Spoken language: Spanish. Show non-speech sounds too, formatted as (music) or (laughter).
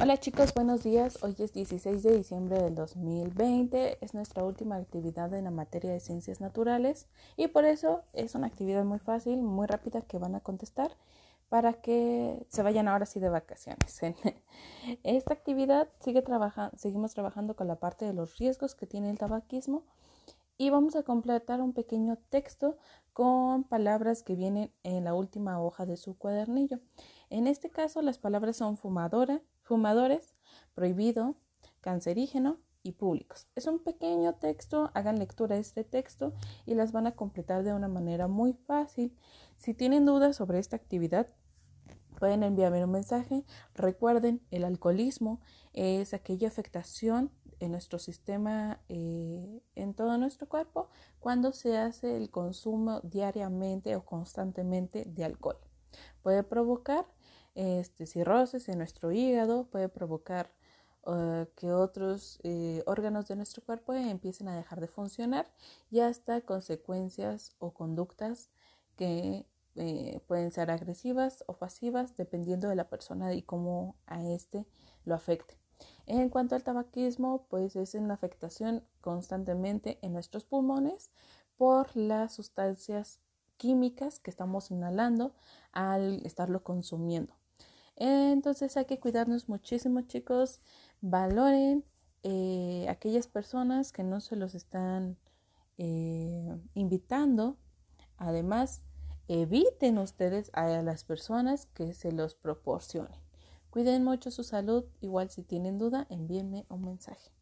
Hola chicos, buenos días. Hoy es 16 de diciembre del 2020. Es nuestra última actividad en la materia de ciencias naturales y por eso es una actividad muy fácil, muy rápida que van a contestar para que se vayan ahora sí de vacaciones. (laughs) Esta actividad sigue trabajando, seguimos trabajando con la parte de los riesgos que tiene el tabaquismo y vamos a completar un pequeño texto con palabras que vienen en la última hoja de su cuadernillo. En este caso las palabras son fumadora, fumadores, prohibido, cancerígeno y públicos. Es un pequeño texto, hagan lectura de este texto y las van a completar de una manera muy fácil. Si tienen dudas sobre esta actividad, pueden enviarme un mensaje. Recuerden, el alcoholismo es aquella afectación en nuestro sistema, eh, en todo nuestro cuerpo, cuando se hace el consumo diariamente o constantemente de alcohol. Puede provocar este, cirrosis en nuestro hígado, puede provocar uh, que otros eh, órganos de nuestro cuerpo empiecen a dejar de funcionar y hasta consecuencias o conductas que eh, pueden ser agresivas o pasivas dependiendo de la persona y cómo a este lo afecte. En cuanto al tabaquismo, pues es una afectación constantemente en nuestros pulmones por las sustancias químicas que estamos inhalando al estarlo consumiendo. Entonces hay que cuidarnos muchísimo, chicos. Valoren eh, aquellas personas que no se los están eh, invitando. Además, eviten ustedes a las personas que se los proporcionen. Cuiden mucho su salud. Igual si tienen duda, envíenme un mensaje.